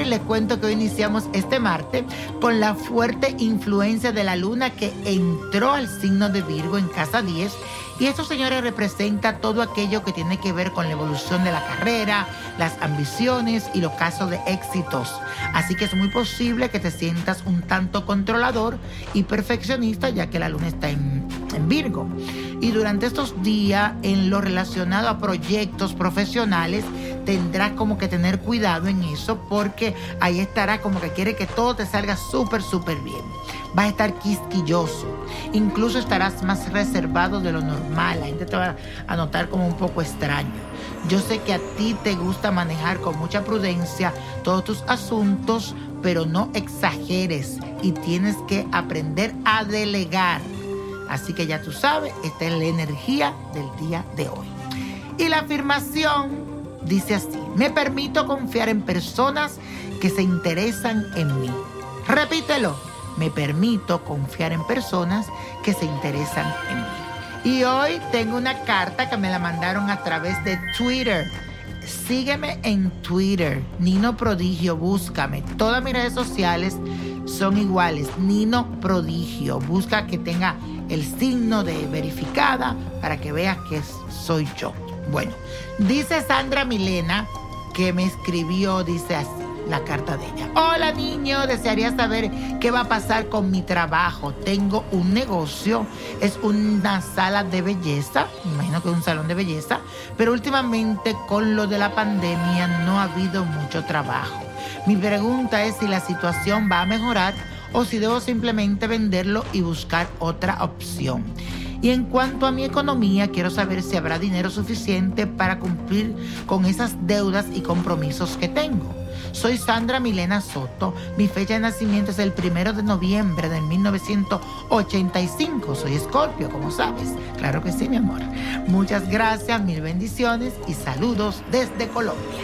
Y les cuento que hoy iniciamos este martes con la fuerte influencia de la luna que entró al signo de Virgo en casa 10. Y esto, señores, representa todo aquello que tiene que ver con la evolución de la carrera, las ambiciones y los casos de éxitos. Así que es muy posible que te sientas un tanto controlador y perfeccionista, ya que la luna está en, en Virgo. Y durante estos días, en lo relacionado a proyectos profesionales, tendrás como que tener cuidado en eso porque ahí estará como que quiere que todo te salga súper, súper bien. Vas a estar quisquilloso. Incluso estarás más reservado de lo normal. La gente te va a notar como un poco extraño. Yo sé que a ti te gusta manejar con mucha prudencia todos tus asuntos, pero no exageres y tienes que aprender a delegar. Así que ya tú sabes, esta es la energía del día de hoy. Y la afirmación dice así, me permito confiar en personas que se interesan en mí. Repítelo, me permito confiar en personas que se interesan en mí. Y hoy tengo una carta que me la mandaron a través de Twitter. Sígueme en Twitter, Nino Prodigio, búscame. Todas mis redes sociales son iguales, Nino Prodigio. Busca que tenga el signo de verificada para que veas que soy yo. Bueno, dice Sandra Milena que me escribió, dice así la carta de ella. Hola niño, desearía saber qué va a pasar con mi trabajo. Tengo un negocio, es una sala de belleza, imagino que es un salón de belleza, pero últimamente con lo de la pandemia no ha habido mucho trabajo. Mi pregunta es si la situación va a mejorar o si debo simplemente venderlo y buscar otra opción. Y en cuanto a mi economía, quiero saber si habrá dinero suficiente para cumplir con esas deudas y compromisos que tengo. Soy Sandra Milena Soto. Mi fecha de nacimiento es el primero de noviembre de 1985. Soy Escorpio, como sabes. Claro que sí, mi amor. Muchas gracias, mil bendiciones y saludos desde Colombia.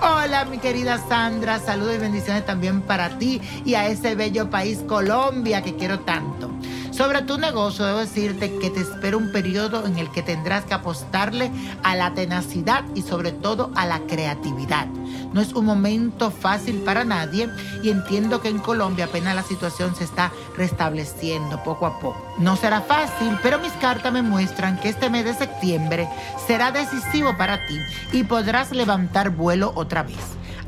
Hola, mi querida Sandra. Saludos y bendiciones también para ti y a ese bello país Colombia que quiero tanto. Sobre tu negocio, debo decirte que te espera un periodo en el que tendrás que apostarle a la tenacidad y sobre todo a la creatividad. No es un momento fácil para nadie y entiendo que en Colombia apenas la situación se está restableciendo poco a poco. No será fácil, pero mis cartas me muestran que este mes de septiembre será decisivo para ti y podrás levantar vuelo otra vez.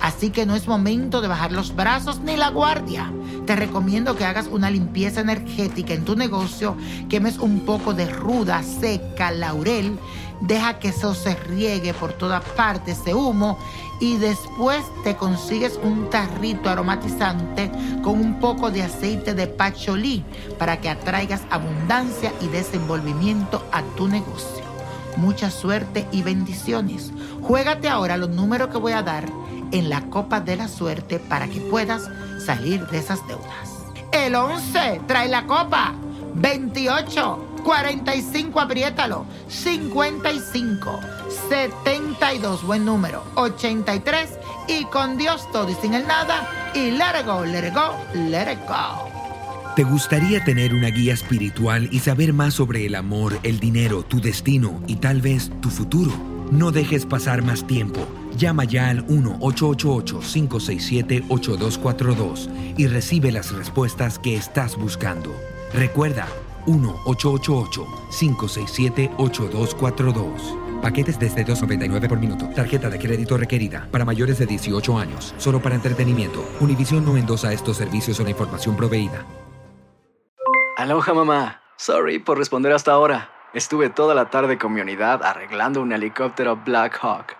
Así que no es momento de bajar los brazos ni la guardia. Te recomiendo que hagas una limpieza energética en tu negocio, quemes un poco de ruda, seca, laurel, deja que eso se riegue por todas partes, ese humo, y después te consigues un tarrito aromatizante con un poco de aceite de pacholí para que atraigas abundancia y desenvolvimiento a tu negocio. Mucha suerte y bendiciones. Juégate ahora los números que voy a dar en la copa de la suerte para que puedas salir de esas deudas. El 11 trae la copa. 28, 45, apriétalo. 55, 72, buen número. 83 y con Dios todo y sin el nada. Y let it go. ¿Te gustaría tener una guía espiritual y saber más sobre el amor, el dinero, tu destino y tal vez tu futuro? No dejes pasar más tiempo. Llama ya al 1-888-567-8242 y recibe las respuestas que estás buscando. Recuerda, 1-888-567-8242. Paquetes desde 2.99 por minuto. Tarjeta de crédito requerida para mayores de 18 años. Solo para entretenimiento. Univision no endosa estos servicios o la información proveída. Aloha mamá. Sorry por responder hasta ahora. Estuve toda la tarde con mi unidad arreglando un helicóptero Black Hawk.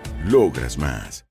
logras más.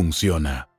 funciona.